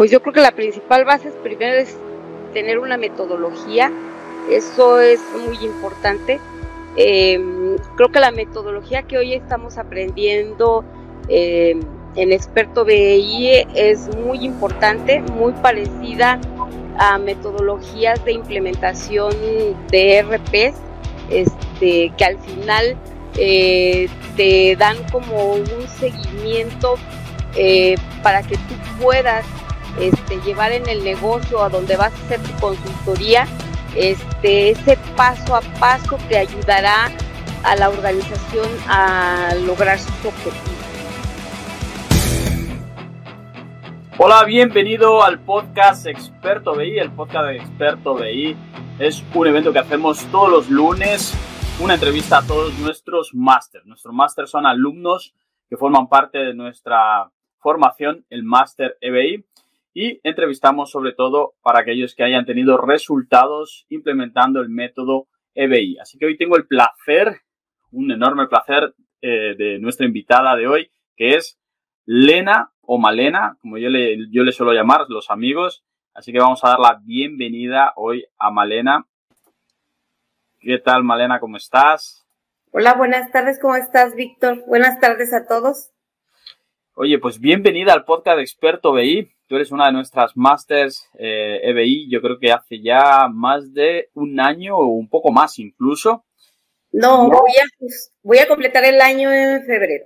Pues yo creo que la principal base primero es tener una metodología, eso es muy importante. Em, creo que la metodología que hoy estamos aprendiendo em, en Experto BI es muy importante, muy parecida a metodologías de implementación de RPs, este, que al final eh, te dan como un seguimiento eh, para que tú puedas este, llevar en el negocio a donde vas a hacer tu consultoría, este, ese paso a paso te ayudará a la organización a lograr sus objetivos. Hola, bienvenido al podcast Experto BI. El podcast de Experto BI es un evento que hacemos todos los lunes, una entrevista a todos nuestros máster. Nuestros máster son alumnos que forman parte de nuestra formación, el máster EBI y entrevistamos sobre todo para aquellos que hayan tenido resultados implementando el método EBI. Así que hoy tengo el placer, un enorme placer eh, de nuestra invitada de hoy, que es Lena o Malena, como yo le, yo le suelo llamar, los amigos. Así que vamos a dar la bienvenida hoy a Malena. ¿Qué tal, Malena? ¿Cómo estás? Hola, buenas tardes. ¿Cómo estás, Víctor? Buenas tardes a todos. Oye, pues bienvenida al podcast de Experto BI. Tú eres una de nuestras masters eh, EBI, yo creo que hace ya más de un año o un poco más incluso. No, Voy, a, pues, voy a completar el año en febrero.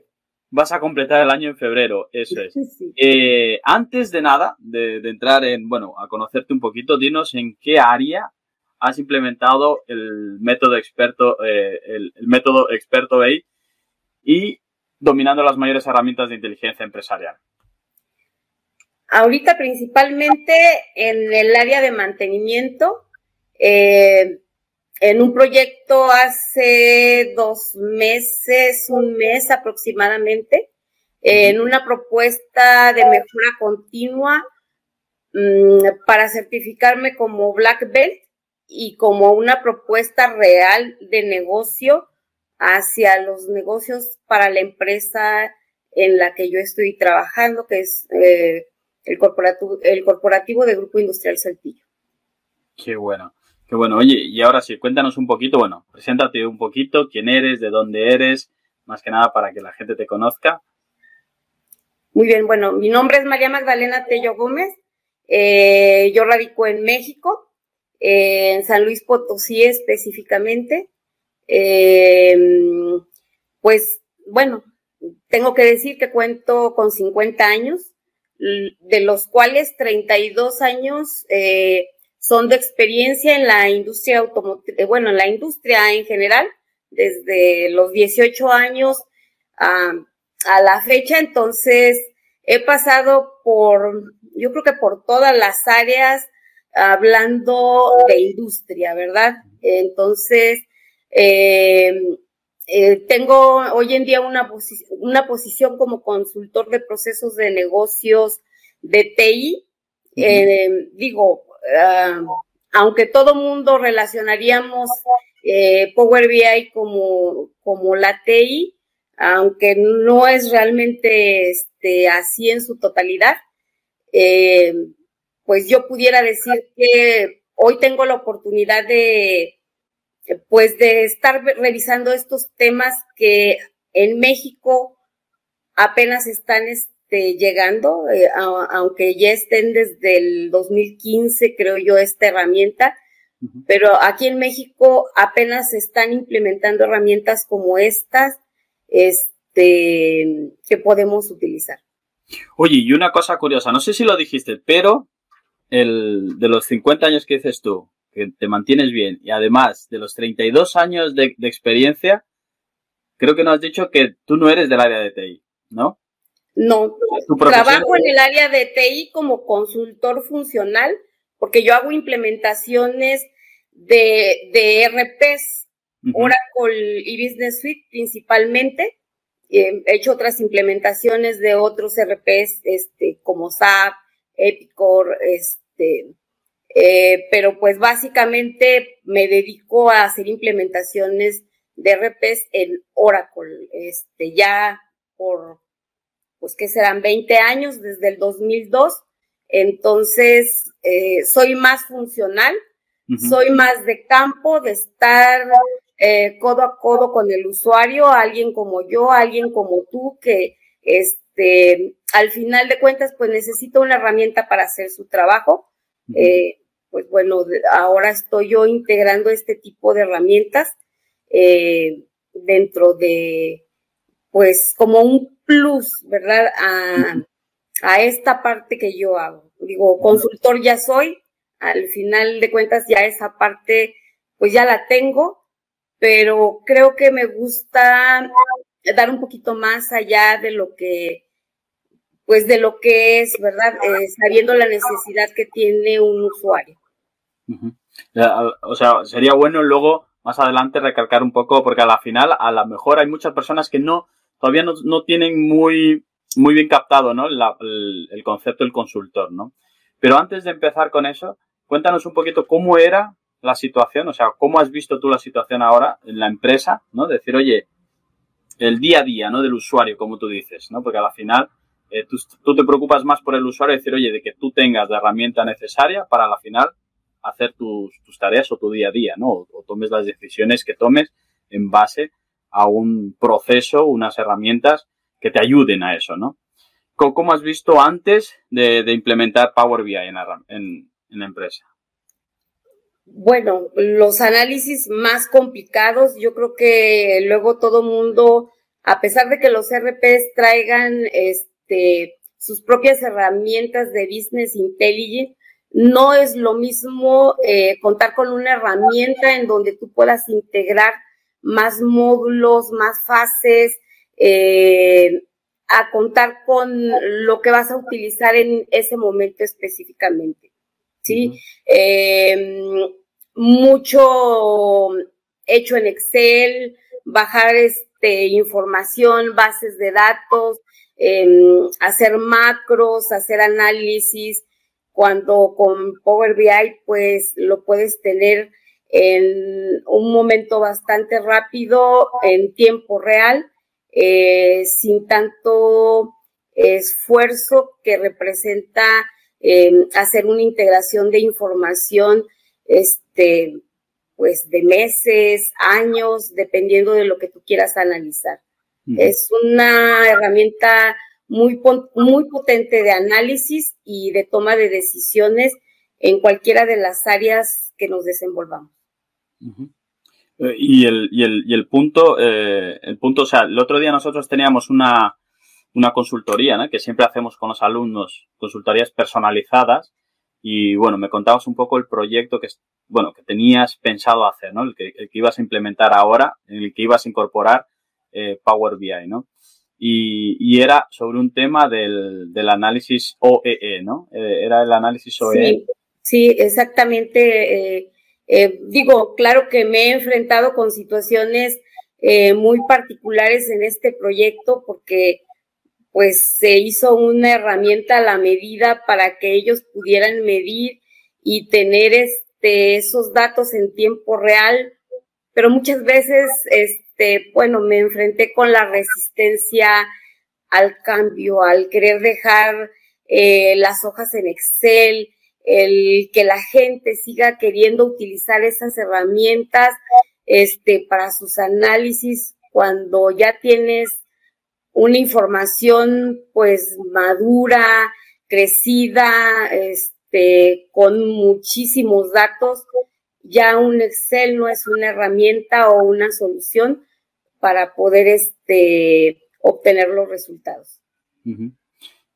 Vas a completar el año en febrero, eso es. Eh, antes de nada, de, entrar en, bueno, a conocerte un poquito, dinos en qué área has implementado el método experto, eh, el, el, método experto BI y dominando las mayores herramientas de inteligencia empresarial? Ahorita principalmente en el área de mantenimiento, eh, en un proyecto hace dos meses, un mes aproximadamente, en una propuesta de mejora continua mm, para certificarme como Black Belt y como una propuesta real de negocio hacia los negocios para la empresa en la que yo estoy trabajando, que es eh, el, corporativo, el corporativo de Grupo Industrial Saltillo. Qué bueno, qué bueno. Oye, y ahora sí, cuéntanos un poquito, bueno, preséntate un poquito, quién eres, de dónde eres, más que nada para que la gente te conozca. Muy bien, bueno, mi nombre es María Magdalena Tello Gómez, eh, yo radico en México, en San Luis Potosí específicamente. Eh, pues bueno, tengo que decir que cuento con 50 años, de los cuales 32 años eh, son de experiencia en la industria automotriz, eh, bueno, en la industria en general, desde los 18 años a, a la fecha. Entonces, he pasado por, yo creo que por todas las áreas hablando de industria, ¿verdad? Entonces, eh, eh, tengo hoy en día una, una posición como consultor de procesos de negocios de TI. Eh, digo, ah, aunque todo mundo relacionaríamos Power BI como, como la TI, aunque no es realmente este, así en su totalidad, pues yo pudiera decir que hoy tengo la oportunidad de pues de estar revisando estos temas que en México apenas están este, llegando, eh, aunque ya estén desde el 2015, creo yo, esta herramienta, pero aquí en México apenas están implementando herramientas como estas, este, que podemos utilizar. Oye, y una cosa curiosa, no sé si lo dijiste, pero el, de los 50 años que dices tú, que te mantienes bien y además de los 32 años de, experiencia, creo que nos has dicho que tú no eres del área de TI, ¿no? No, trabajo en el área de TI como consultor funcional porque yo hago implementaciones de, de RPs, Oracle y Business Suite principalmente. He hecho otras implementaciones de otros RPs, este, como SAP, Epicor, este, eh, pero pues básicamente me dedico a hacer implementaciones de RPs en Oracle, este, ya por, pues que serán 20 años, desde el 2002, Entonces, eh, soy más funcional, soy más de campo, de estar eh, codo a codo con el usuario, alguien como yo, alguien como tú, que este, al final de cuentas, pues necesita una herramienta para hacer su trabajo. Eh, pues bueno, ahora estoy yo integrando este tipo de herramientas eh, dentro de, pues como un plus, ¿verdad? A, a esta parte que yo hago. Digo, consultor ya soy, al final de cuentas ya esa parte, pues ya la tengo, pero creo que me gusta dar un poquito más allá de lo que, pues de lo que es, ¿verdad? Eh, sabiendo la necesidad que tiene un usuario. O sea, sería bueno luego más adelante recalcar un poco, porque a la final, a lo mejor hay muchas personas que no, todavía no, tienen muy, muy bien captado, ¿no? el, concepto del consultor, ¿no? Pero antes de empezar con eso, cuéntanos un poquito cómo era la situación, o sea, cómo has visto tú la situación ahora en la empresa, ¿no? Decir, oye, el día a día, ¿no? Del usuario, como tú dices, ¿no? Porque al final eh, tú, te preocupas más por el usuario decir, oye, de que tú tengas la herramienta necesaria para al final hacer tus, tareas o tu día a día, ¿no? O, tomes las decisiones que tomes en base a un proceso, unas herramientas que te ayuden a eso, ¿no? ¿Cómo, has visto antes de, implementar Power BI en en la empresa? bueno, los análisis más complicados, yo creo que luego todo mundo, a pesar de que los RPs traigan este, sus propias herramientas de business intelligence, no es lo mismo eh, contar con una herramienta en donde tú puedas integrar más módulos, más fases, eh, a contar con lo que vas a utilizar en ese momento específicamente. ¿sí? Em, mucho hecho en Excel, bajar este, información, bases de datos, em, hacer macros, hacer análisis. Cuando con Power BI, pues lo puedes tener en un momento bastante rápido, en tiempo real, eh, sin tanto esfuerzo que representa eh, hacer una integración de información, este, pues de meses, años, dependiendo de lo que tú quieras analizar. Es una herramienta muy, muy potente de análisis y de toma de decisiones en cualquiera de las áreas que nos desenvolvamos. Eh, y, el, y, el, y el punto, eh, el punto, o sea, el otro día nosotros teníamos una, una consultoría, ¿no? Que siempre hacemos con los alumnos, consultorías personalizadas. Y bueno, me contabas un poco el proyecto que, bueno, que tenías pensado hacer, ¿no? El que, ibas a implementar ahora, en el que ibas a incorporar eh, Power BI, ¿no? Y, y, era sobre un tema del, del análisis OEE, e, ¿no? Eh, era el análisis OEE. Sí, sí exactamente. Eh, eh, digo, claro que me he enfrentado con situaciones eh, muy particulares en este proyecto porque pues se hizo una herramienta a la medida para que ellos pudieran medir y tener este, esos datos en tiempo real, pero muchas veces, este, bueno, me enfrenté con la resistencia al cambio, al querer dejar eh, las hojas en Excel, el que la gente siga queriendo utilizar esas herramientas este, para sus análisis cuando ya tienes una información pues madura, crecida, este, con muchísimos datos. Ya un Excel no es una herramienta o una solución para poder este, obtener los resultados.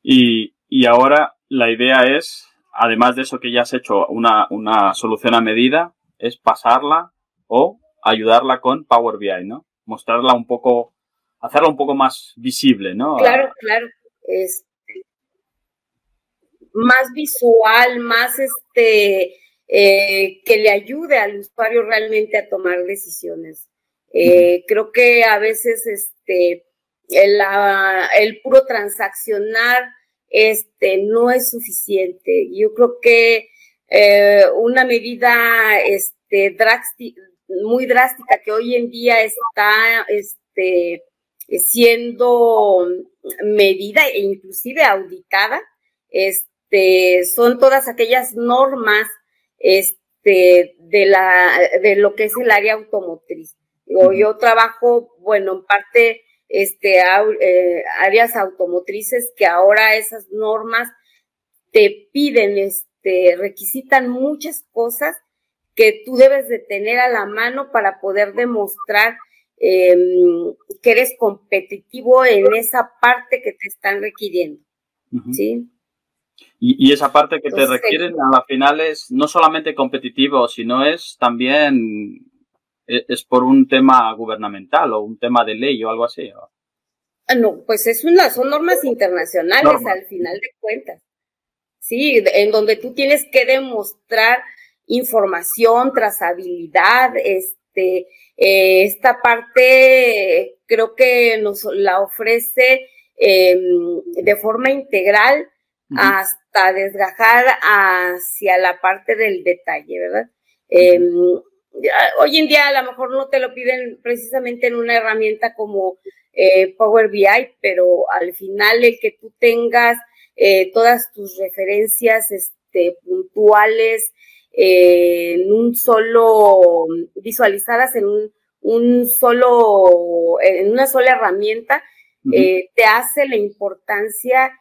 y, y, ahora la idea es, además de eso que ya has hecho una, una solución a medida, es pasarla o ayudarla con Power BI, ¿no? Mostrarla un poco hacerlo un poco más visible, ¿no? Claro, claro. Este, más visual, más este, eh, que le ayude al usuario realmente a tomar decisiones. Eh, creo que a veces este, el, el, puro transaccionar este, no es suficiente. Yo creo que eh, una medida este, muy drástica que hoy en día está este, siendo medida e inclusive auditada, este, son todas aquellas normas este, de, la, de lo que es el área automotriz. yo trabajo, bueno, en parte este, eh, áreas automotrices que ahora esas normas te piden, este, requisitan muchas cosas que tú debes de tener a la mano para poder demostrar em, que eres competitivo en esa parte que te están requiriendo. ¿Sí? Y, esa parte que te requieren a la final es no solamente competitivo, sino es también e, es, por un tema gubernamental o un tema de ley o algo así. Ah, no, pues es una, son normas internacionales al final de cuentas. Sí, en donde tú tienes que demostrar información, trazabilidad, este, eh, esta parte creo que nos la ofrece em, de forma integral hasta desgajar hacia la parte del detalle, ¿verdad? Em, hoy en día a lo mejor no te lo piden precisamente en una herramienta como eh, Power BI, pero al final el que tú tengas eh, todas tus referencias este, puntuales eh, en un solo, visualizadas en un, un, solo, en una sola herramienta, te hace la importancia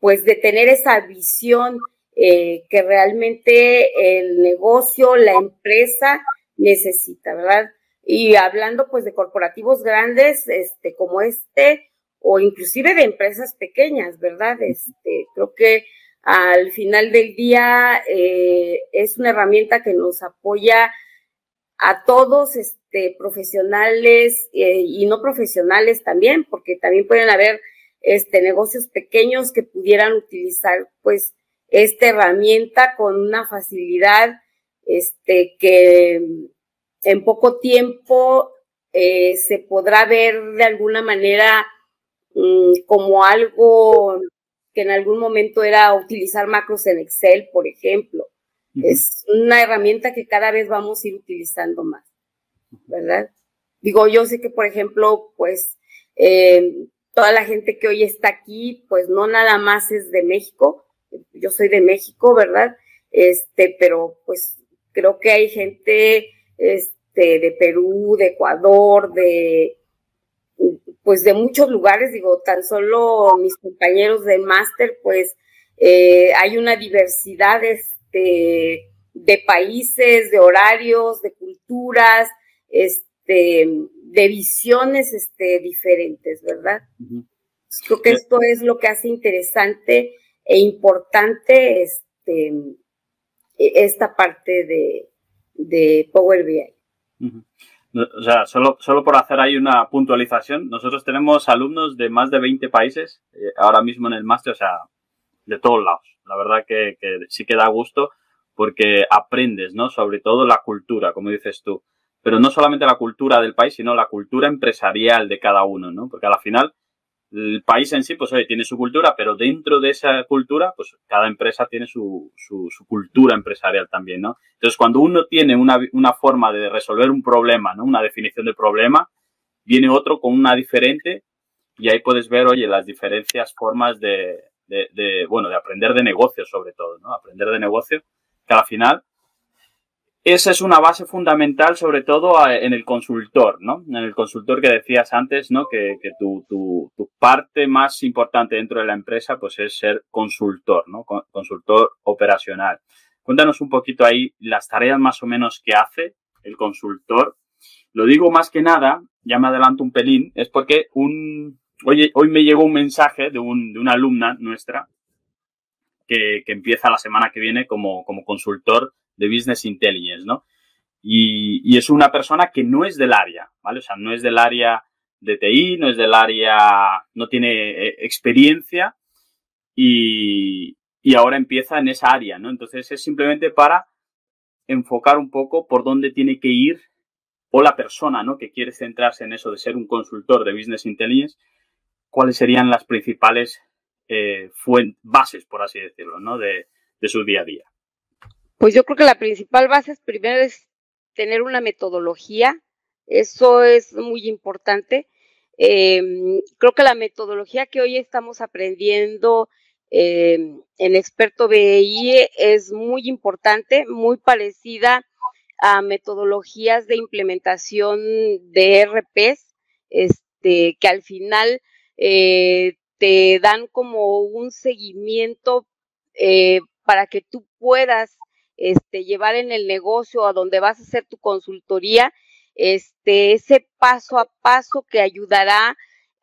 pues de tener esa visión eh, que realmente el negocio, la empresa necesita, ¿verdad? Y hablando pues de corporativos grandes, este, como este, o inclusive de empresas pequeñas, ¿verdad? Este, creo que al final del día eh, es una herramienta que nos apoya a todos, este, profesionales eh, y no profesionales también, porque también pueden haber este, negocios pequeños que pudieran utilizar pues esta herramienta con una facilidad este, que en poco tiempo eh, se podrá ver de alguna manera mm, como algo que en algún momento era utilizar macros en Excel, por ejemplo. Es una herramienta que cada vez vamos a ir utilizando más, ¿verdad? Digo, yo sé que, por ejemplo, pues eh, toda la gente que hoy está aquí, pues no nada más es de México, yo soy de México, ¿verdad? Este, pero pues creo que hay gente este, de Perú, de Ecuador, de pues de muchos lugares, digo, tan solo mis compañeros de máster, pues eh, hay una diversidad este, de países, de horarios, de culturas, este, de visiones este, diferentes, ¿verdad? Creo que esto es lo que hace interesante e importante este, e, esta parte de, de Power BI. O sea, solo, solo por hacer ahí una puntualización, nosotros tenemos alumnos de más de 20 países eh, ahora mismo en el máster, o sea, de todos lados. La verdad que, que sí que da gusto porque aprendes, ¿no? Sobre todo la cultura, como dices tú pero no solamente la cultura del país, sino la cultura empresarial de cada uno, ¿no? Porque al final el país en sí, pues oye, tiene su cultura, pero dentro de esa cultura, pues cada empresa tiene su, su, cultura empresarial también, ¿no? Entonces, cuando uno tiene una, una, forma de resolver un problema, ¿no? Una definición de problema, viene otro con una diferente y ahí puedes ver, oye, las diferencias formas de, de, de bueno, de aprender de negocio sobre todo, ¿no? Aprender de negocio, que al final esa es una base fundamental, sobre todo en el consultor, ¿no? En el consultor que decías antes, ¿no? Que, tu, parte más importante dentro de la empresa, pues es ser consultor, ¿no? Consultor operacional. Cuéntanos un poquito ahí las tareas más o menos que hace el consultor. Lo digo más que nada, ya me adelanto un pelín, es porque un, hoy, hoy me llegó un mensaje de, un, de una alumna nuestra que, que empieza la semana que viene como, como consultor de Business Intelligence, ¿no? Y, es una persona que no es del área, ¿vale? O sea, no es del área de TI, no es del área, no tiene eh, experiencia y, ahora empieza en esa área, ¿no? Entonces es simplemente para enfocar un poco por dónde tiene que ir o la persona, ¿no? Que quiere centrarse en eso de ser un consultor de Business Intelligence, cuáles serían las principales eh, bases, por así decirlo, ¿no? De, de su día a día. Pues yo creo que la principal base es primero es tener una metodología, eso es muy importante. Em, creo que la metodología que hoy estamos aprendiendo eh, en Experto BI es muy importante, muy parecida a metodologías de implementación de RPs, este, que al final eh, te dan como un seguimiento eh, para que tú puedas este, llevar en el negocio a donde vas a hacer tu consultoría, este, ese paso a paso que ayudará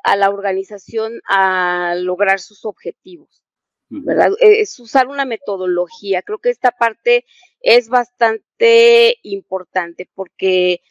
a la organización a lograr sus objetivos. ¿verdad? E, es usar una metodología. Creo que esta parte es bastante importante porque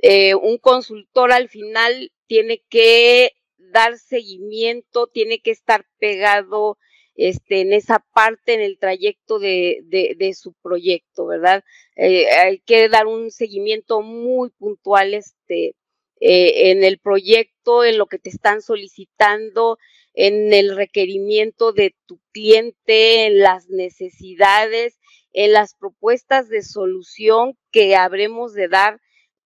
eh, un consultor al final tiene que dar seguimiento, tiene que estar pegado este, en esa parte, en el trayecto de, de, su proyecto, ¿verdad? Eh, hay que dar un seguimiento muy puntual este, eh, en el proyecto, en lo que te están solicitando, en el requerimiento de tu cliente, en las necesidades, en las propuestas de solución que habremos de dar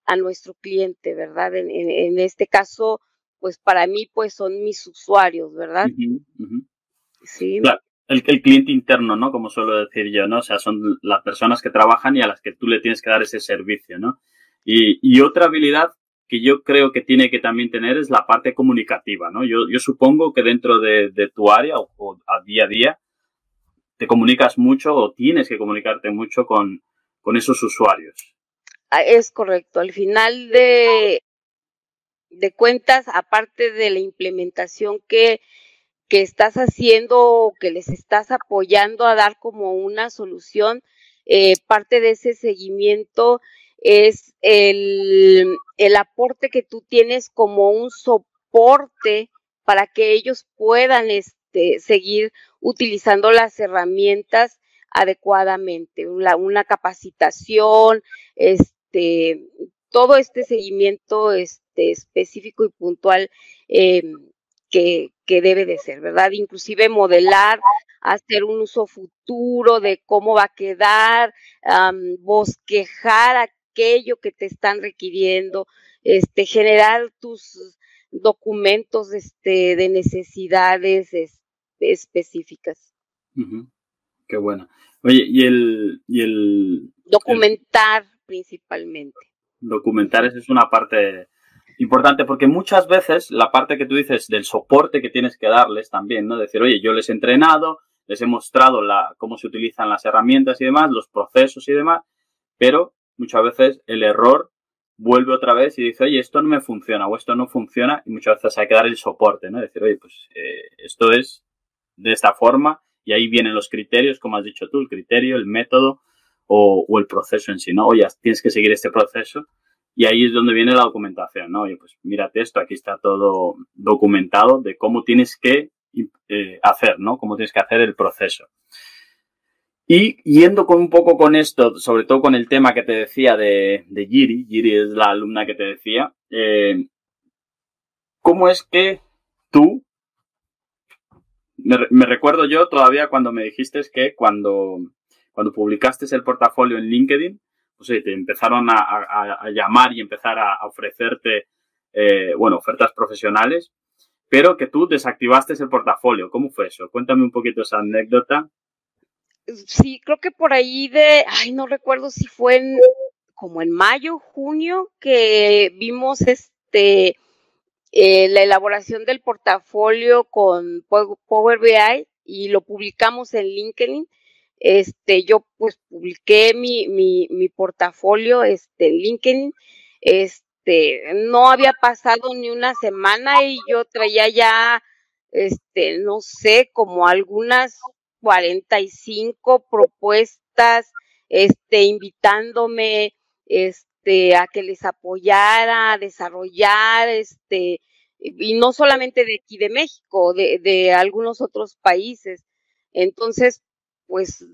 a nuestro cliente, ¿verdad? En, en, este caso, pues para mí, pues son mis usuarios, ¿verdad? Sí. Claro, el, el cliente interno, ¿no? Como suelo decir yo, ¿no? O sea, son las personas que trabajan y a las que tú le tienes que dar ese servicio, ¿no? Y, y otra habilidad que yo creo que tiene que también tener es la parte comunicativa, ¿no? Yo, yo supongo que dentro de, tu área o, a día a día te comunicas mucho o tienes que comunicarte mucho con, con esos usuarios. Ah, es correcto. Al final de, de cuentas, aparte de la implementación que, que estás haciendo o que les estás apoyando a dar como una solución, eh, parte de ese seguimiento es el, el aporte que tú tienes como un soporte para que ellos puedan este, seguir utilizando las herramientas adecuadamente, una, capacitación, este, todo este seguimiento este, específico y puntual eh, que, que, debe de ser, ¿verdad? Inclusive modelar, hacer un uso futuro de cómo va a quedar, bosquejar aquello que te están requiriendo, este, generar tus documentos este, de necesidades específicas. Qué bueno. Oye, y el... Y el Documentar principalmente. Documentar, esa es una parte importante porque muchas veces la parte que tú dices del soporte que tienes que darles también, ¿no? Decir, oye, yo les he entrenado, les he mostrado la, cómo se utilizan las herramientas y demás, los procesos y demás, pero muchas veces el error vuelve otra vez y dice, oye, esto no me funciona o esto no funciona y muchas veces hay que dar el soporte, ¿no? Decir, oye, pues eh, esto es de esta forma y ahí vienen los criterios, como has dicho tú, el criterio, el método o, el proceso en sí, ¿no? Oye, tienes que seguir este proceso y ahí es donde viene la documentación, ¿no? Oye, pues mírate esto, aquí está todo documentado de cómo tienes que eh, hacer, ¿no? Cómo tienes que hacer el proceso. Y yendo con un poco con esto, sobre todo con el tema que te decía de, de Giri, Giri es la alumna que te decía, eh, ¿cómo es que tú, me, recuerdo yo todavía cuando me dijiste que cuando, cuando publicaste el portafolio en LinkedIn, pues te empezaron a, llamar y empezar a, ofrecerte, eh, bueno, ofertas profesionales, pero que tú desactivaste el portafolio. ¿Cómo fue eso? Cuéntame un poquito esa anécdota sí, creo que por ahí de, ay, no recuerdo si fue en, como en mayo, junio, que vimos este, eh, la elaboración del portafolio con Power BI y lo publicamos en LinkedIn. Este, yo pues publiqué mi, mi, mi portafolio este, en LinkedIn. Este, no había pasado ni una semana y yo traía ya, este, no sé, como algunas 45 propuestas, este, invitándome, este, a que les apoyara, a desarrollar, este, y no solamente de aquí de México, de, de algunos otros países. Entonces, pues,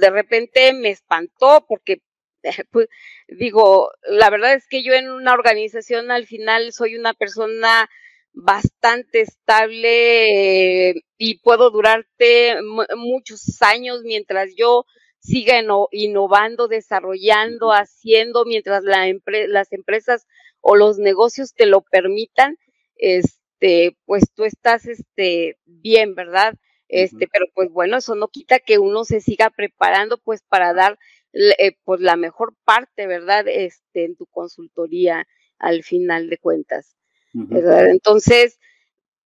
de repente me espantó porque pues, digo, la verdad es que yo en una organización al final soy una persona bastante estable eh, y puedo durarte muchos años mientras yo siga innovando, desarrollando, haciendo, mientras la las empresas o los negocios te lo permitan, este, pues tú estás este, bien, ¿verdad? Este, pero pues bueno, eso no quita que uno se siga preparando pues para dar eh, pues la mejor parte, ¿verdad? Este, en tu consultoría al final de cuentas. ¿verdad? Entonces,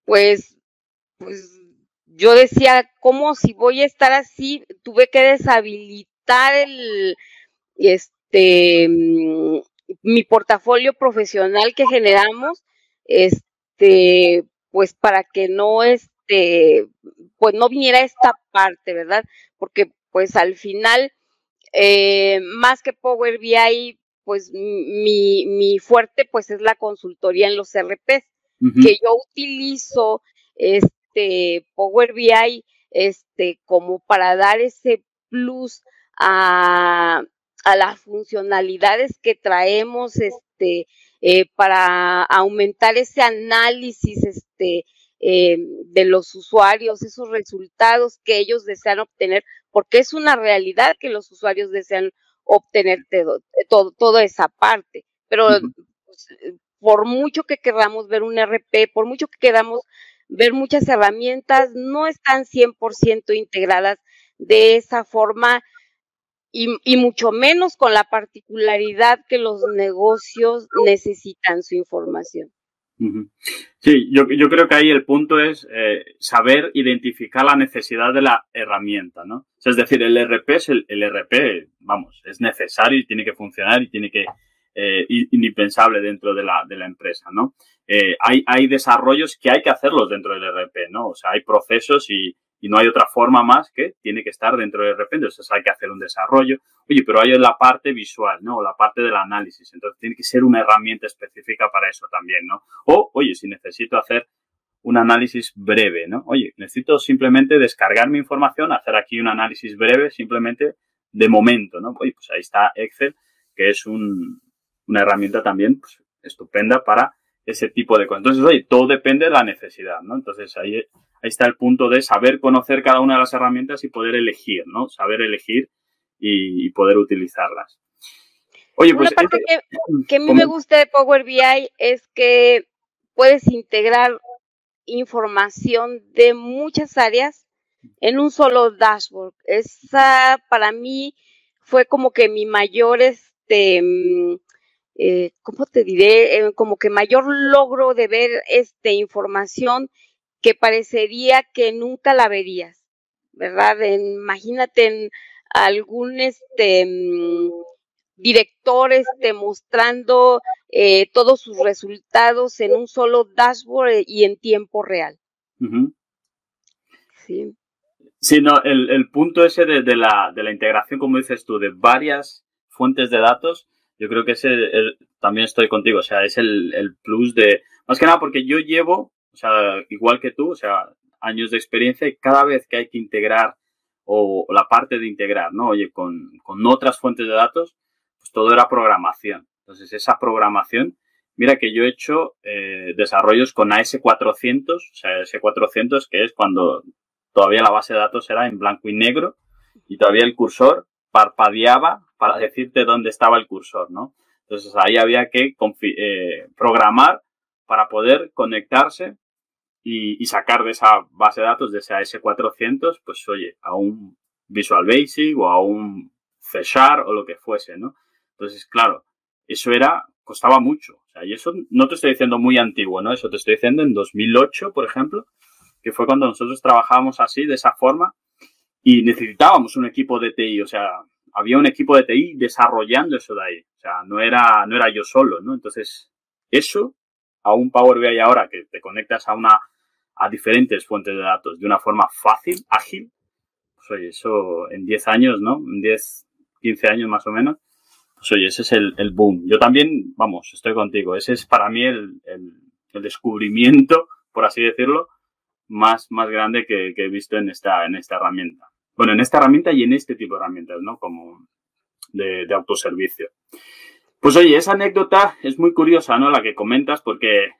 pues, pues yo decía, ¿cómo si voy a estar así? Tuve que deshabilitar el, este, mm, mi portafolio profesional que generamos, este, pues para que no, este, pues no viniera esta parte, ¿verdad? Porque pues al final, eh, más que Power BI, pues mi, mi fuerte pues es la consultoría en los RPs, que yo utilizo este Power BI este como para dar ese plus a, a las funcionalidades que traemos este eh, para aumentar ese análisis este eh, de los usuarios, esos resultados que ellos desean obtener, porque es una realidad que los usuarios desean obtener todo, toda esa parte. Pero pues, por mucho que queramos ver un RP, por mucho que queramos ver muchas herramientas, no están 100% integradas de esa forma y, y, mucho menos con la particularidad que los negocios necesitan su información. Sí, yo, yo, creo que ahí el punto es eh, saber identificar la necesidad de la herramienta, ¿no? es decir, el RP es el, el, RP, vamos, es necesario y tiene que funcionar y tiene que eh, indispensable dentro de la, de la empresa, ¿no? Eh, hay, hay desarrollos que hay que hacerlos dentro del RP, ¿no? O sea, hay procesos y, y no hay otra forma más que tiene que estar dentro de repente, entonces hay que hacer un desarrollo. Oye, pero hay la parte visual, ¿no? La parte del análisis, entonces tiene que ser una herramienta específica para eso también, ¿no? O, oye, si necesito hacer un análisis breve, ¿no? Oye, necesito simplemente descargar mi información, hacer aquí un análisis breve, simplemente de momento, ¿no? Oye, pues ahí está Excel, que es un, una herramienta también pues, estupenda para ese tipo de cosas. Entonces, oye, todo depende de la necesidad, ¿no? Entonces, ahí ahí está el punto de saber conocer cada una de las herramientas y poder elegir, ¿no? Saber elegir y, poder utilizarlas. Oye, pues. Una parte que, a mí me gusta de Power BI es que puedes integrar información de muchas áreas en un solo dashboard. Esa para mí fue como que mi mayor, este, mm, eh, ¿cómo te diré? Eh, como que mayor logro de ver este información que parecería que nunca la verías, ¿verdad? imagínate en algún este mm, director este, mostrando eh, todos sus resultados en un solo dashboard y en tiempo real. Sí. Sí, no, el, punto ese de, la, de la integración, como dices tú, de varias fuentes de datos, yo creo que ese también estoy contigo, o sea, es el, plus de, más que nada porque yo llevo o sea, igual que tú, o sea, años de experiencia y cada vez que hay que integrar o, la parte de integrar, ¿no? Oye, con, otras fuentes de datos, pues todo era programación. Entonces, esa programación, mira que yo he hecho eh, desarrollos con AS400, o sea, AS400 que es cuando todavía la base de datos era en blanco y negro y todavía el cursor parpadeaba para decirte dónde estaba el cursor, ¿no? Entonces ahí había que eh, programar para poder conectarse y, sacar de esa base de datos, de ese AS400, pues oye, a un Visual Basic o a un C o lo que fuese, ¿no? Entonces, claro, eso era, costaba mucho. O sea, y eso no te estoy diciendo muy antiguo, ¿no? Eso te estoy diciendo en 2008, por ejemplo, que fue cuando nosotros trabajábamos así, de esa forma, y necesitábamos un equipo de TI, o sea, había un equipo de TI desarrollando eso de ahí. O sea, no era, no era yo solo, ¿no? Entonces, eso a un Power BI ahora que te conectas a una a diferentes fuentes de datos de una forma fácil, ágil, pues oye, eso en 10 años, ¿no? En 10, 15 años más o menos, pues oye, ese es el, el boom. Yo también, vamos, estoy contigo, ese es para mí el, el, el descubrimiento, por así decirlo, más, más grande que, que, he visto en esta, en esta herramienta. Bueno, en esta herramienta y en este tipo de herramientas, ¿no? Como de, autoservicio. Pues oye, esa anécdota es muy curiosa, ¿no? La que comentas, porque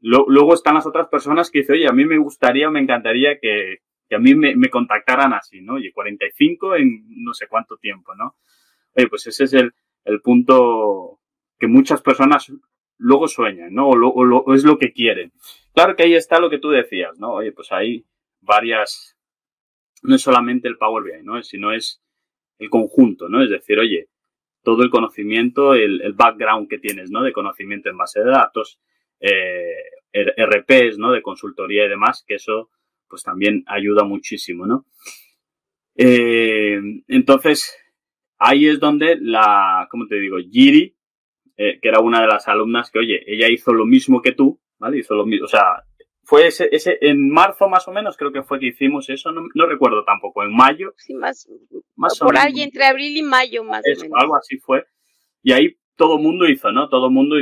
luego están las otras personas que dicen, oye, a mí me gustaría, me encantaría que, a mí me, contactaran así, ¿no? Oye, 45 en no sé cuánto tiempo, ¿no? Oye, pues ese es el, punto que muchas personas luego sueñan, ¿no? O, es lo que quieren. Claro que ahí está lo que tú decías, ¿no? Oye, pues hay varias no es solamente el Power BI, ¿no? Sino es el conjunto, ¿no? Es decir, oye, todo el conocimiento, el, background que tienes, ¿no? De conocimiento en base de datos, eh, RPs, ¿no? De consultoría y demás, que eso, pues también ayuda muchísimo, ¿no? Eh, entonces, ahí es donde la, ¿cómo te digo? Giri, eh, que era una de las alumnas que, oye, ella hizo lo mismo que tú, ¿vale? Hizo lo mismo, o sea, fue ese, ese, en marzo más o menos, creo que fue que hicimos eso, no, recuerdo tampoco, en mayo. Sí, más, más por ahí, entre abril y mayo más o menos. Algo así fue. Y ahí todo el mundo hizo, ¿no? Todo el mundo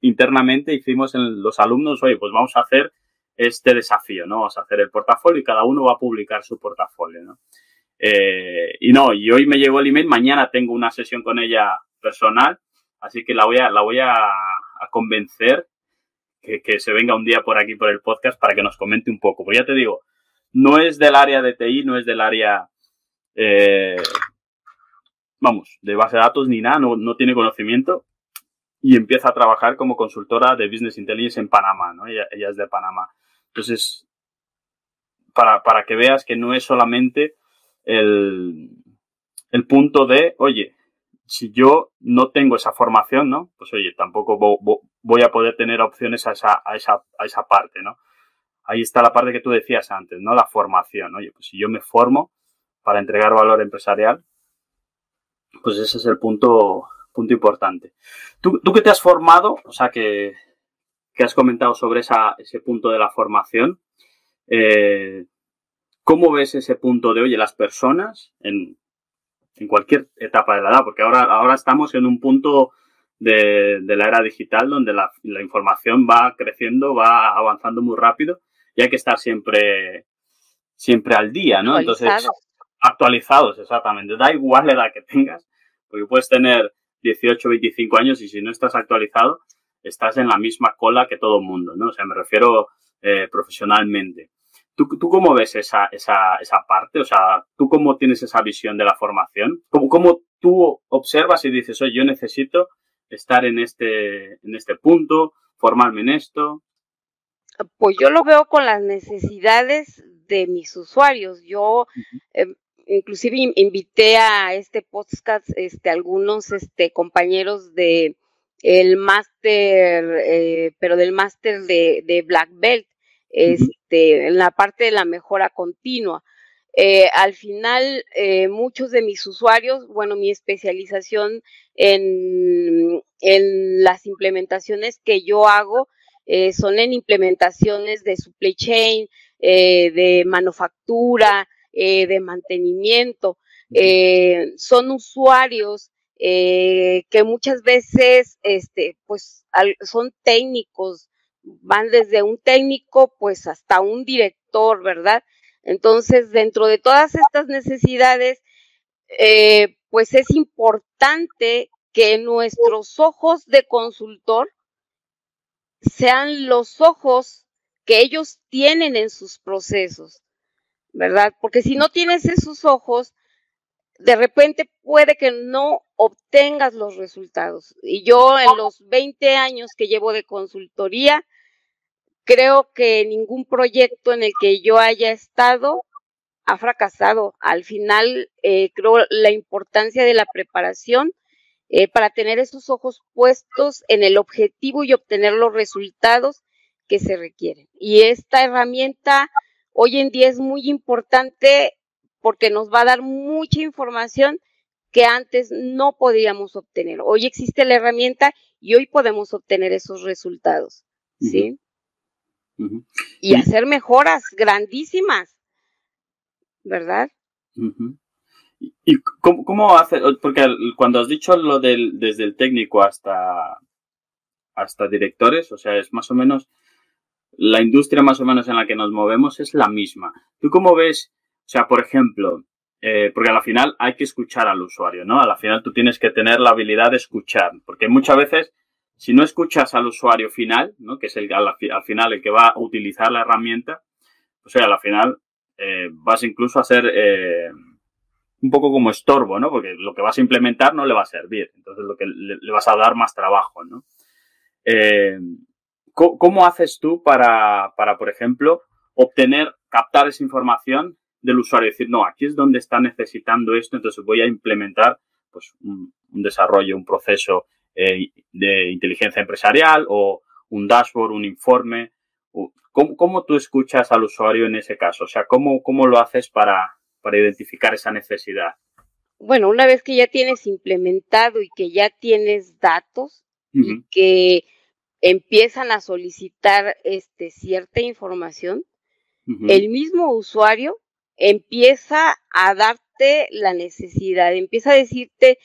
internamente hicimos en los alumnos, oye, pues vamos a hacer este desafío, ¿no? Vamos a hacer el portafolio y cada uno va a publicar su portafolio, ¿no? Eh, y no, y hoy me llegó el email, mañana tengo una sesión con ella personal, así que la voy a, la voy a, a convencer que, se venga un día por aquí por el podcast para que nos comente un poco. Pues ya te digo, no es del área de TI, no es del área, eh, vamos, de base de datos ni nada, no, tiene conocimiento y empieza a trabajar como consultora de Business Intelligence en Panamá, ¿no? Ella, es de Panamá. Entonces, para, para, que veas que no es solamente el, el punto de, oye, si yo no tengo esa formación, ¿no? Pues oye, tampoco voy a poder tener opciones a esa, a esa, a esa parte, ¿no? Ahí está la parte que tú decías antes, ¿no? La formación, oye, pues si yo me formo para entregar valor empresarial, pues ese es el punto, punto importante. ¿Tú, tú que te has formado, o sea, que, que has comentado sobre esa, ese punto de la formación, eh, ¿cómo ves ese punto de, oye, las personas en, en cualquier etapa de la edad, porque ahora, ahora estamos en un punto de, la era digital donde la, información va creciendo, va avanzando muy rápido y hay que estar siempre, siempre al día, ¿no? Entonces, actualizados, exactamente. Da igual la edad que tengas, porque puedes tener 18, 25 años y si no estás actualizado, estás en la misma cola que todo el mundo, ¿no? O sea, me refiero eh, profesionalmente. ¿Tú, ¿Tú, cómo ves esa, esa, esa parte? O sea, ¿tú cómo tienes esa visión de la formación? ¿Cómo, cómo tú observas y dices, oye, yo necesito estar en este, en este punto, formarme en esto? Pues yo lo veo con las necesidades de mis usuarios. Yo em, inclusive invité a este podcast este, algunos este, compañeros de el máster, eh, pero del máster de, de Black Belt este, en la parte de la mejora continua. Eh, al final, eh, muchos de mis usuarios, bueno, mi especialización en, en las implementaciones que yo hago eh, son en implementaciones de supply chain, de manufactura, de mantenimiento. son usuarios que muchas veces, este, pues, son técnicos, van desde un técnico pues hasta un director, ¿verdad? Entonces, dentro de todas estas necesidades, eh, pues es importante que nuestros ojos de consultor sean los ojos que ellos tienen en sus procesos, ¿verdad? Porque si no tienes esos ojos, de repente puede que no obtengas los resultados. Y yo en los 20 años que llevo de consultoría, creo que ningún proyecto en el que yo haya estado ha fracasado. Al final, eh, creo la importancia de la preparación eh, para tener esos ojos puestos en el objetivo y obtener los resultados que se requieren. Y esta herramienta hoy en día es muy importante porque nos va a dar mucha información que antes no podíamos obtener. Hoy existe la herramienta y hoy podemos obtener esos resultados. ¿Sí? Y, hacer mejoras grandísimas, ¿verdad? ¿Y cómo, cómo hace? Porque cuando has dicho lo del desde el técnico hasta, hasta directores, o sea, es más o menos la industria más o menos en la que nos movemos es la misma. ¿Tú cómo ves? O sea, por ejemplo, eh, porque a la final hay que escuchar al usuario, ¿no? A la final tú tienes que tener la habilidad de escuchar, porque muchas veces si no escuchas al usuario final, ¿no? que es el, al, final el que va a utilizar la herramienta, o sea, al final eh, vas incluso a ser eh, un poco como estorbo, ¿no? Porque lo que vas a implementar no le va a servir. Entonces, lo que le, vas a dar más trabajo, ¿no? Eh, ¿cómo, haces tú para, para, por ejemplo, obtener, captar esa información del usuario, decir, no, aquí es donde está necesitando esto, entonces voy a implementar pues, un, desarrollo, un proceso eh, de inteligencia empresarial o un dashboard, un informe. ¿Cómo, ¿Cómo, tú escuchas al usuario en ese caso? O sea, ¿cómo, cómo lo haces para, para identificar esa necesidad? Bueno, una vez que ya tienes implementado y que ya tienes datos y que empiezan a solicitar este, cierta información, el mismo usuario empieza a darte la necesidad, empieza a decirte,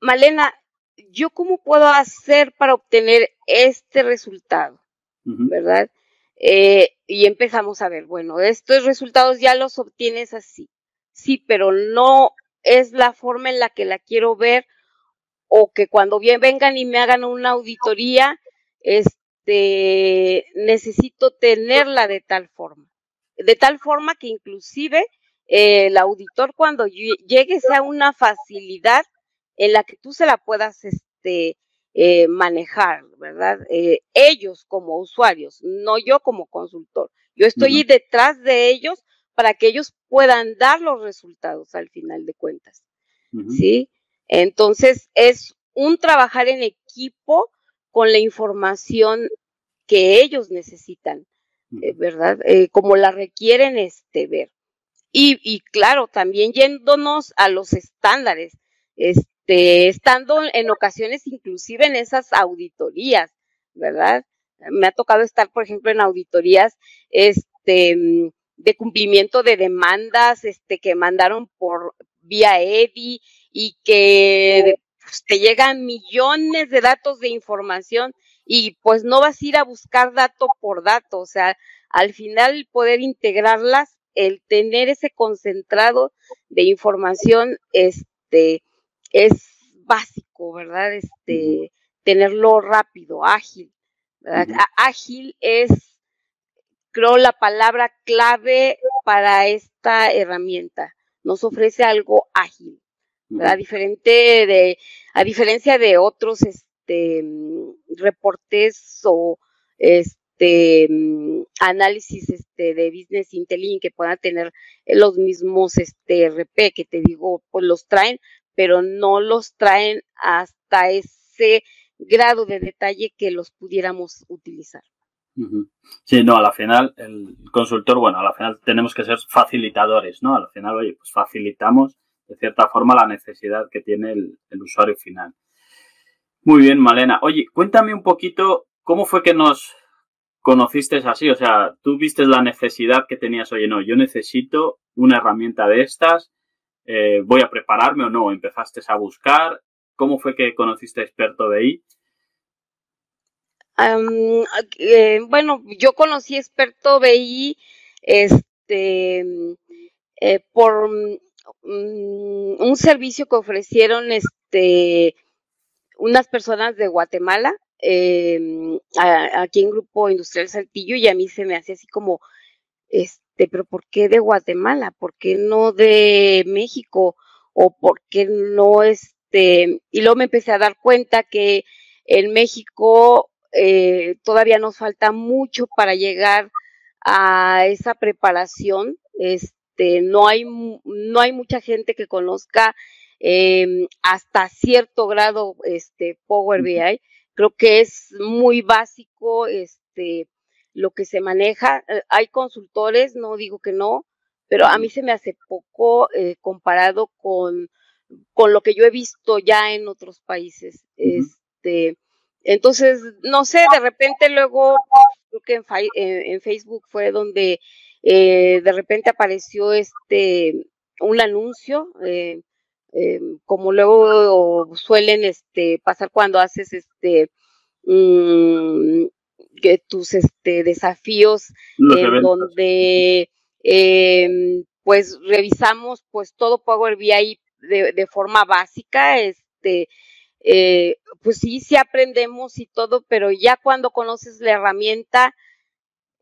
Malena, ¿yo cómo puedo hacer para obtener este resultado? ¿Verdad? Eh, y empezamos a ver, bueno, estos resultados ya los obtienes así, sí, pero no es la forma en la que la quiero ver o que cuando bien vengan y me hagan una auditoría, este, necesito tenerla de tal forma de tal forma que inclusive eh, el auditor cuando llegue sea una facilidad en la que tú se la puedas este, eh, manejar, ¿verdad? Eh, ellos como usuarios, no yo como consultor. Yo estoy detrás de ellos para que ellos puedan dar los resultados al final de cuentas, ¿sí? Entonces es un trabajar en equipo con la información que ellos necesitan. Eh, ¿verdad? Eh, como la requieren este, ver. Y, y claro, también yéndonos a los estándares, este, estando en ocasiones inclusive en esas auditorías, ¿verdad? Me ha tocado estar, por ejemplo, en auditorías, este, de cumplimiento de demandas, este, que mandaron por vía EDI y que pues, te llegan millones de datos de información y pues no vas a ir a buscar dato por dato, o sea, al final poder integrarlas, el tener ese concentrado de información, este, es básico, ¿verdad? Este, tenerlo rápido, ágil, Ágil es, creo, la palabra clave para esta herramienta. Nos ofrece algo ágil, ¿verdad? Diferente de, a diferencia de otros, este, reportes o este análisis este de business intelligence que puedan tener los mismos este RP que te digo pues los traen pero no los traen hasta ese grado de detalle que los pudiéramos utilizar. Sí, no, a la final, el consultor, bueno, a la final tenemos que ser facilitadores, ¿no? Al final, oye, pues facilitamos de cierta forma la necesidad que tiene el usuario final. Muy bien, Malena. Oye, cuéntame un poquito cómo fue que nos conociste así. O sea, tú viste la necesidad que tenías. Oye, no, yo necesito una herramienta de estas. Eh, voy a prepararme o no. Empezaste a buscar. ¿Cómo fue que conociste a Experto BI? eh, bueno, yo conocí Experto BI este, eh, por mm, un servicio que ofrecieron este unas personas de Guatemala, em, aquí en Grupo Industrial Saltillo, y a mí se me hace así como, este, pero ¿por qué de Guatemala? ¿Por qué no de México? ¿O por qué no este? Y luego me empecé a dar cuenta que en México eh, todavía nos falta mucho para llegar a esa preparación. Este, no hay, no hay mucha gente que conozca eh, hasta cierto grado este Power BI. Creo que es muy básico este lo que se maneja. Eh, hay consultores, no digo que no, pero a mí se me hace poco eh, comparado con, con lo que yo he visto ya en otros países. Este, entonces, no sé, de repente luego, creo que en, en Facebook fue donde eh, de repente apareció este un anuncio eh, eh, como luego suelen este, pasar cuando haces este mm, que tus este, desafíos en donde em, pues revisamos pues todo Power BI de, de forma básica, este eh, pues sí, sí aprendemos y todo, pero ya cuando conoces la herramienta,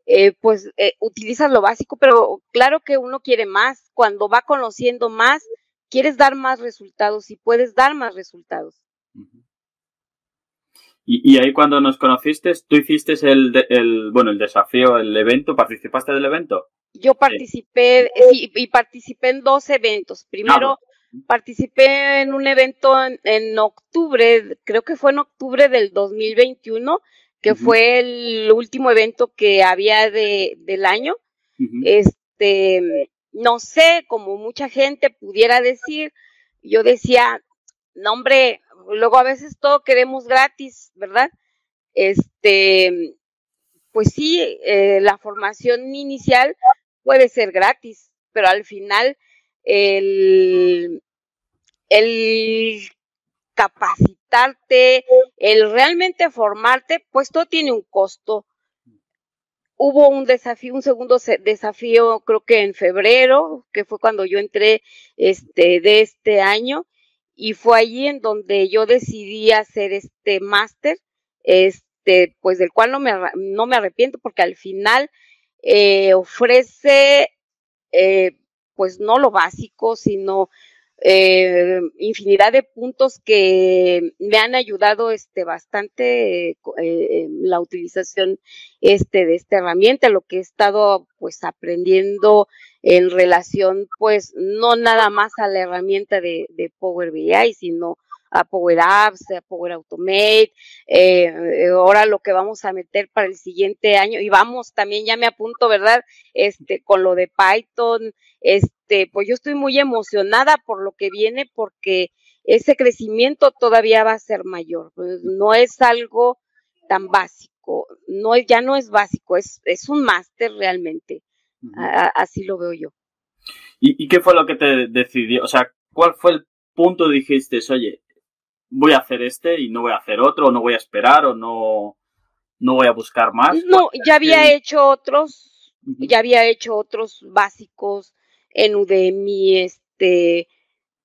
eh, pues eh, utilizas lo básico, pero claro que uno quiere más, cuando va conociendo más, quieres dar más resultados y puedes dar más resultados. Y, ahí cuando nos conociste, tú hiciste el, el, bueno, el desafío, el evento, ¿participaste del evento? yo participé y participé en dos eventos. Primero, participé en un evento en, octubre, creo que fue en octubre del 2021, que fue el último evento que había de, del año. Este, no sé, como mucha gente pudiera decir, yo decía, no hombre, luego a veces todo queremos gratis, ¿verdad? Este, pues sí, eh, la formación inicial puede ser gratis, pero al final el, el capacitarte, el realmente formarte, pues todo tiene un costo. Hubo un desafío, un segundo desafío, creo que en febrero, que fue cuando yo entré este, de este año, y fue allí en donde yo decidí hacer este máster, este, pues del cual no me, no me arrepiento, porque al final eh, ofrece, eh, pues no lo básico, sino eh, infinidad de puntos que me han ayudado este bastante eh, la utilización este de esta herramienta lo que he estado pues aprendiendo en relación pues no nada más a la herramienta de, de Power BI sino a Power Apps, a Power Automate, eh, ahora lo que vamos a meter para el siguiente año, y vamos también, ya me apunto, ¿verdad? Este, con lo de Python, este, pues yo estoy muy emocionada por lo que viene porque ese crecimiento todavía va a ser mayor, pues, no es algo tan básico, no ya no es básico, es, es un máster realmente, así lo veo yo. ¿Y, ¿Y qué fue lo que te decidió? O sea, ¿cuál fue el punto dijiste, oye, voy a hacer este y no voy a hacer otro, o no voy a esperar, o no, no voy a buscar más. No, ya había hecho otros, ya había hecho otros básicos en Udemy, este,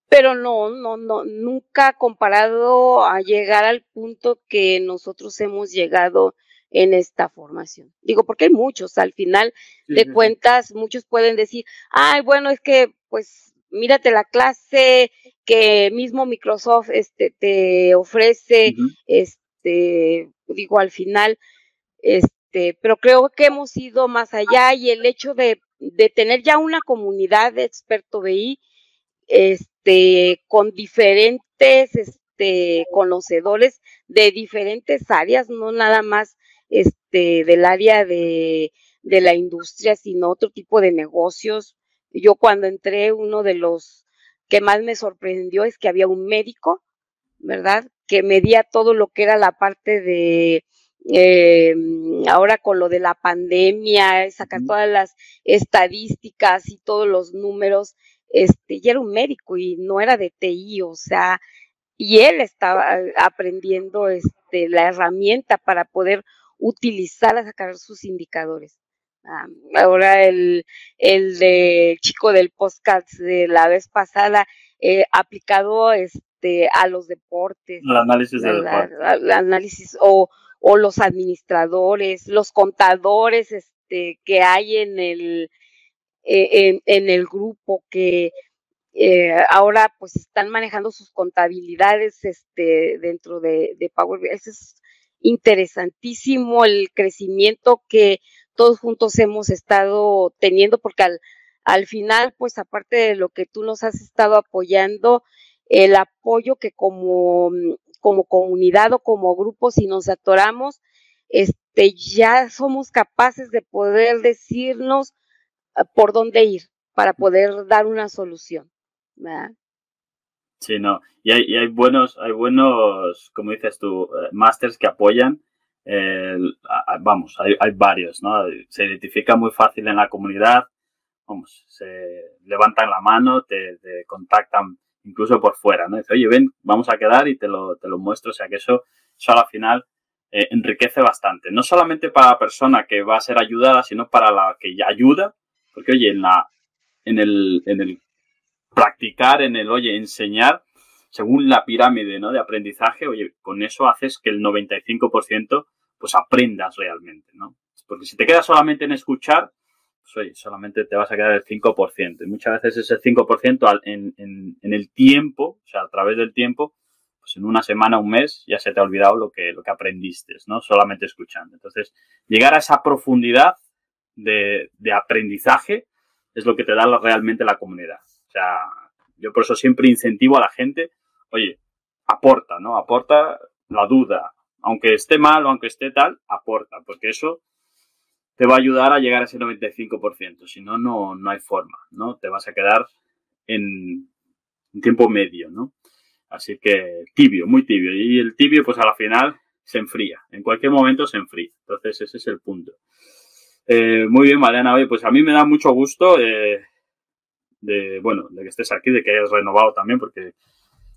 pero no, no, no, nunca comparado a llegar al punto que nosotros hemos llegado en esta formación. Digo, porque hay muchos, al final de cuentas, muchos pueden decir, ay, bueno, es que pues mírate la clase que mismo Microsoft este, te ofrece, este, digo, al final, este, pero creo que hemos ido más allá y el hecho de, de tener ya una comunidad de experto BI, este, con diferentes, este, conocedores de diferentes áreas, no nada más, este, del área de, de la industria, sino otro tipo de negocios, yo cuando entré, uno de los que más me sorprendió es que había un médico, ¿verdad? Que medía todo lo que era la parte de, eh, ahora con lo de la pandemia, sacar todas las estadísticas y todos los números, este, y era un médico y no era de TI, o sea, y él estaba aprendiendo este, la herramienta para poder utilizar a sacar sus indicadores. Ah, ahora el, el de chico del podcast de la vez pasada, eh, aplicado este, a los deportes. El análisis de El análisis o, o los administradores, los contadores este, que hay en el, eh, en, en, el grupo que eh, ahora pues están manejando sus contabilidades este, dentro de, de Power BI. es interesantísimo el crecimiento que todos juntos hemos estado teniendo, porque al, al final, pues aparte de lo que tú nos has estado apoyando, el apoyo que como, como comunidad o como grupo, si nos atoramos, este, ya somos capaces de poder decirnos ah, por dónde ir para poder dar una solución. ¿verdad? Sí, no. Y hay, y hay buenos, hay buenos, como dices tú, eh, másters que apoyan vamos, hay, hay, varios, ¿no? Se identifica muy fácil en la comunidad, vamos, se levantan la mano, te, contactan incluso por fuera, ¿no? Dice, oye, ven, vamos a quedar y te lo, te lo muestro, o sea que eso, eso a la final eh, enriquece bastante, no solamente para la persona que va a ser ayudada, sino para la que ya ayuda, porque oye, en la, en el, en el practicar, en el, oye, enseñar, según la pirámide ¿no? de aprendizaje, oye, con eso haces que el 95% pues aprendas realmente, ¿no? Porque si te quedas solamente en escuchar, pues oye, solamente te vas a quedar el 5%. Y muchas veces ese 5% en, en, el tiempo, o sea, a través del tiempo, pues en una semana, un mes, ya se te ha olvidado lo que, lo que aprendiste, ¿no? Solamente escuchando. Entonces, llegar a esa profundidad de, de aprendizaje es lo que te da realmente la comunidad. O sea, yo por eso siempre incentivo a la gente, oye, aporta, ¿no? Aporta la duda, aunque esté mal o aunque esté tal, aporta, porque eso te va a ayudar a llegar a ese 95%. Si no, no, no hay forma, ¿no? Te vas a quedar en, tiempo medio, ¿no? Así que tibio, muy tibio. Y el tibio, pues a la final se enfría. En cualquier momento se enfría. Entonces, ese es el punto. Eh, muy bien, Mariana. Oye, pues a mí me da mucho gusto eh, de, bueno, de que estés aquí, de que hayas renovado también, porque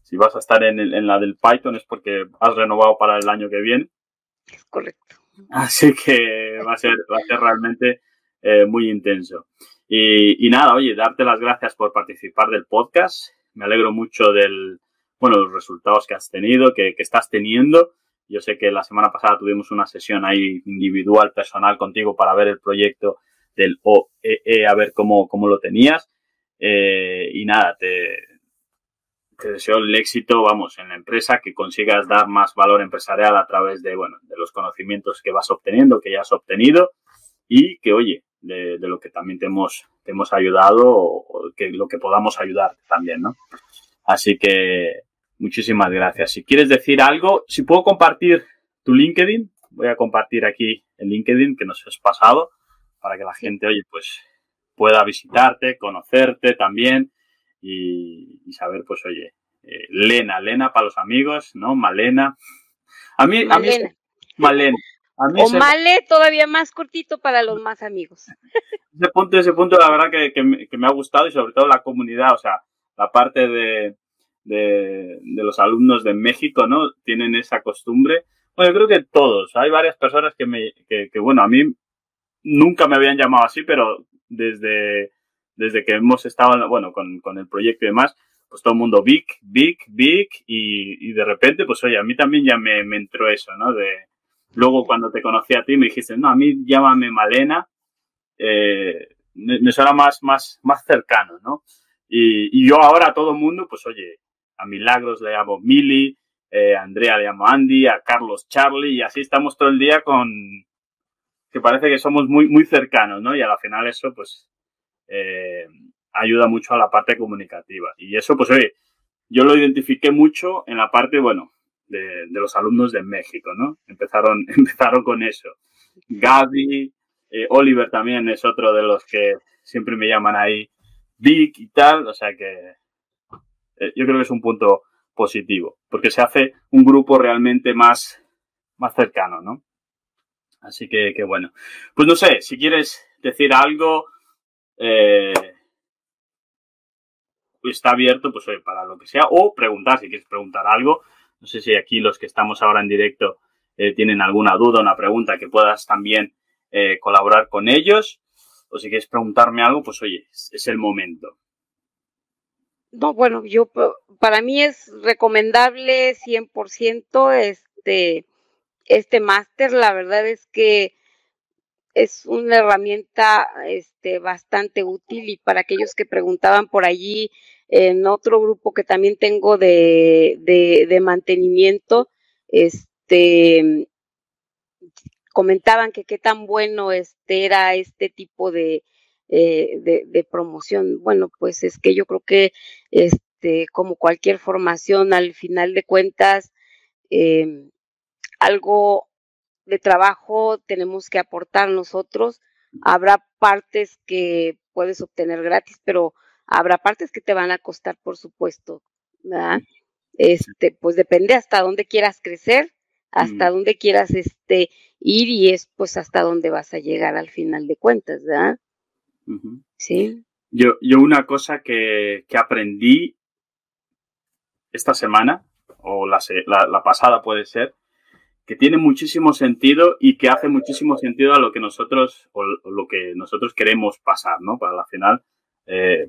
si vas a estar en, en la del Python es porque has renovado para el año que viene. Correcto. Así que va a ser, va a ser realmente eh, muy intenso. Y, nada, oye, darte las gracias por participar del podcast. Me alegro mucho del, bueno, los resultados que has tenido, que, estás teniendo. Yo sé que la semana pasada tuvimos una sesión ahí individual, personal contigo para ver el proyecto del OEE, e, a ver cómo, cómo lo tenías. Eh, y nada, te, te deseo el éxito, vamos, en la empresa, que consigas dar más valor empresarial a través de, bueno, de los conocimientos que vas obteniendo, que ya has obtenido y que, oye, de, lo que también te hemos, te hemos ayudado o, que lo que podamos ayudar también, ¿no? Así que muchísimas gracias. Si quieres decir algo, si puedo compartir tu LinkedIn, voy a compartir aquí el LinkedIn que nos has pasado para que la gente, oye, pues pueda visitarte, conocerte también y, saber, pues, oye, eh, Lena, Lena para los amigos, ¿no? Malena. A mí, a mí, Malena. o Male todavía más cortito para los más amigos. Ese punto, ese punto, la verdad que, me, ha gustado y sobre todo la comunidad, o sea, la parte de, de, los alumnos de México, ¿no? Tienen esa costumbre. Bueno, yo creo que todos. Hay varias personas que me, que, que bueno, a mí nunca me habían llamado así, pero desde, desde que hemos estado, bueno, con, con el proyecto y demás, pues todo el mundo big, big, big, y, y de repente, pues oye, a mí también ya me, me, entró eso, ¿no? De, luego cuando te conocí a ti me dijiste, no, a mí llámame Malena, eh, me más, más, más cercano, ¿no? Y, y, yo ahora a todo el mundo, pues oye, a Milagros le llamo Mili, eh, a Andrea le llamo Andy, a Carlos Charlie, y así estamos todo el día con, que parece que somos muy, muy cercanos, ¿no? Y a la final eso, pues, eh, ayuda mucho a la parte comunicativa. Y eso, pues oye, yo lo identifiqué mucho en la parte, bueno, de, los alumnos de México, ¿no? Empezaron, empezaron con eso. Gaby, eh, Oliver también es otro de los que siempre me llaman ahí Vic y tal, o sea que eh, yo creo que es un punto positivo, porque se hace un grupo realmente más, más cercano, ¿no? Así que, que bueno. Pues no sé, si quieres decir algo, eh, está abierto pues para lo que sea o preguntar si quieres preguntar algo. No sé si aquí los que estamos ahora en directo eh, tienen alguna duda, una pregunta que puedas también eh, colaborar con ellos o si quieres preguntarme algo, pues oye, es, el momento. No, bueno, yo para mí es recomendable 100% este este máster, la verdad es que es una herramienta este, bastante útil y para aquellos que preguntaban por allí en otro grupo que también tengo de, de, mantenimiento, este, comentaban que qué tan bueno este era este tipo de, eh, de, promoción. Bueno, pues es que yo creo que este, como cualquier formación, al final de cuentas, eh, algo de trabajo tenemos que aportar nosotros. Habrá partes que puedes obtener gratis, pero habrá partes que te van a costar, por supuesto, ¿verdad? Este, pues depende hasta dónde quieras crecer, hasta dónde quieras este ir y es pues hasta dónde vas a llegar al final de cuentas, ¿verdad? Sí. Yo, yo una cosa que, que aprendí esta semana, o la, la pasada puede ser, que tiene muchísimo sentido y que hace muchísimo sentido a lo que nosotros o, lo que nosotros queremos pasar, ¿no? Para la final. Eh,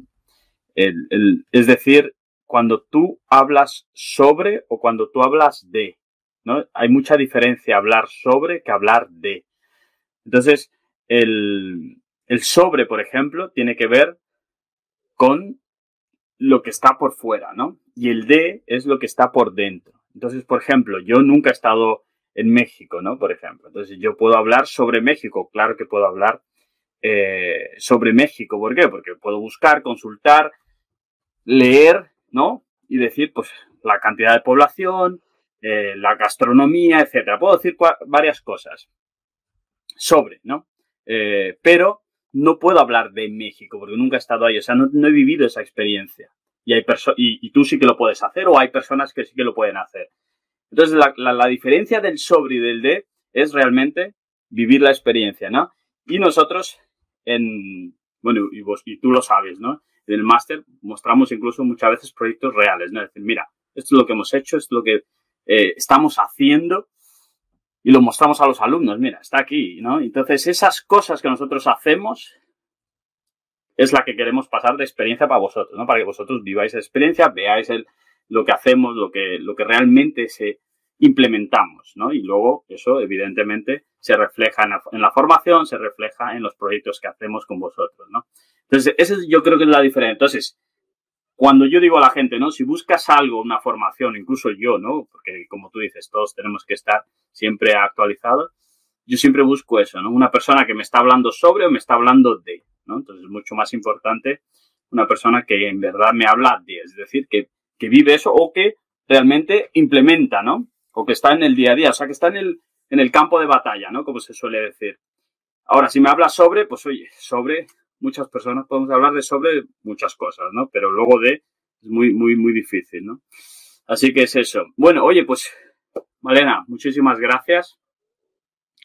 es decir, cuando tú hablas sobre o cuando tú hablas de, ¿no? Hay mucha diferencia hablar sobre que hablar de. Entonces, el, el sobre, por ejemplo, tiene que ver con lo que está por fuera, ¿no? Y el de es lo que está por dentro. Entonces, por ejemplo, yo nunca he estado en México, ¿no? Por ejemplo. Entonces yo puedo hablar sobre México, claro que puedo hablar eh, sobre México. ¿Por qué? Porque puedo buscar, consultar, leer, ¿no? Y decir, pues, la cantidad de población, eh, la gastronomía, etcétera. Puedo decir varias cosas sobre, ¿no? Eh, pero no puedo hablar de México porque nunca he estado ahí, o sea, no, he vivido esa experiencia. Y, hay y, y, tú sí que lo puedes hacer o hay personas que sí que lo pueden hacer. Entonces, la, diferencia del sobre y del de es realmente vivir la experiencia, ¿no? Y nosotros, en, bueno, y, vos, y tú lo sabes, ¿no? En el máster mostramos incluso muchas veces proyectos reales, ¿no? Es decir, mira, esto es lo que hemos hecho, esto es lo que eh, estamos haciendo y lo mostramos a los alumnos, mira, está aquí, ¿no? Entonces, esas cosas que nosotros hacemos es la que queremos pasar de experiencia para vosotros, ¿no? Para que vosotros viváis la experiencia, veáis el, lo que hacemos, lo que, lo que realmente se implementamos, ¿no? Y luego eso, evidentemente, se refleja en la, formación, se refleja en los proyectos que hacemos con vosotros, ¿no? Entonces, esa yo creo que es la diferencia. Entonces, cuando yo digo a la gente, ¿no? Si buscas algo, una formación, incluso yo, ¿no? Porque como tú dices, todos tenemos que estar siempre actualizados. Yo siempre busco eso, ¿no? Una persona que me está hablando sobre o me está hablando de, ¿no? Entonces es mucho más importante una persona que en verdad me habla de, es decir, que, que vive eso o que realmente implementa, ¿no? O que está en el día a día, o sea, que está en el, en el campo de batalla, ¿no? Como se suele decir. Ahora, si me habla sobre, pues oye, sobre muchas personas podemos hablar de sobre muchas cosas, ¿no? Pero luego de es muy, muy, muy difícil, ¿no? Así que es eso. Bueno, oye, pues, Malena, muchísimas gracias.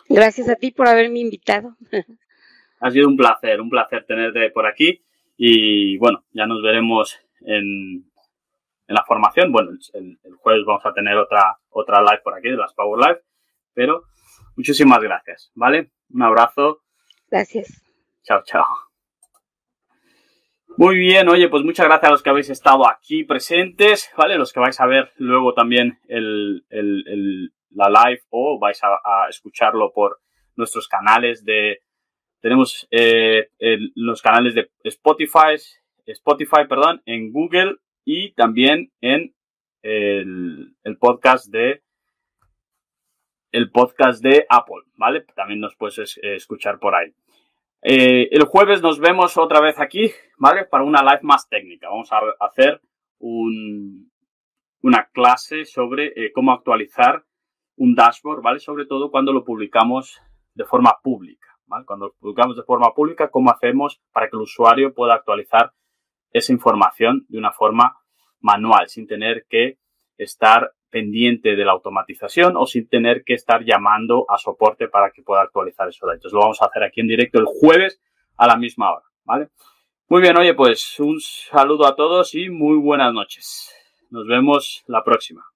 Gracias a ti por haberme invitado. Ha sido un placer, un placer tenerte por aquí. Y bueno, ya nos veremos en, en la formación. Bueno, el, el, jueves vamos a tener otra, otra live por aquí, de las Power Live. Pero muchísimas gracias, ¿vale? Un abrazo. Gracias. Chao, chao. Muy bien, oye, pues muchas gracias a los que habéis estado aquí presentes, ¿vale? Los que vais a ver luego también el, el, la live o vais a, escucharlo por nuestros canales de... Tenemos eh, los canales de Spotify, Spotify, perdón, en Google y también en el, podcast de el podcast de Apple, ¿vale? También nos puedes escuchar por ahí. Eh, el jueves nos vemos otra vez aquí, ¿vale? Para una live más técnica. Vamos a hacer un, una clase sobre eh, cómo actualizar un dashboard, ¿vale? Sobre todo cuando lo publicamos de forma pública, ¿vale? Cuando lo publicamos de forma pública, cómo hacemos para que el usuario pueda actualizar esa información de una forma manual, sin tener que estar pendiente de la automatización o sin tener que estar llamando a soporte para que pueda actualizar esos datos. Lo vamos a hacer aquí en directo el jueves a la misma hora, ¿vale? Muy bien, oye, pues un saludo a todos y muy buenas noches. Nos vemos la próxima.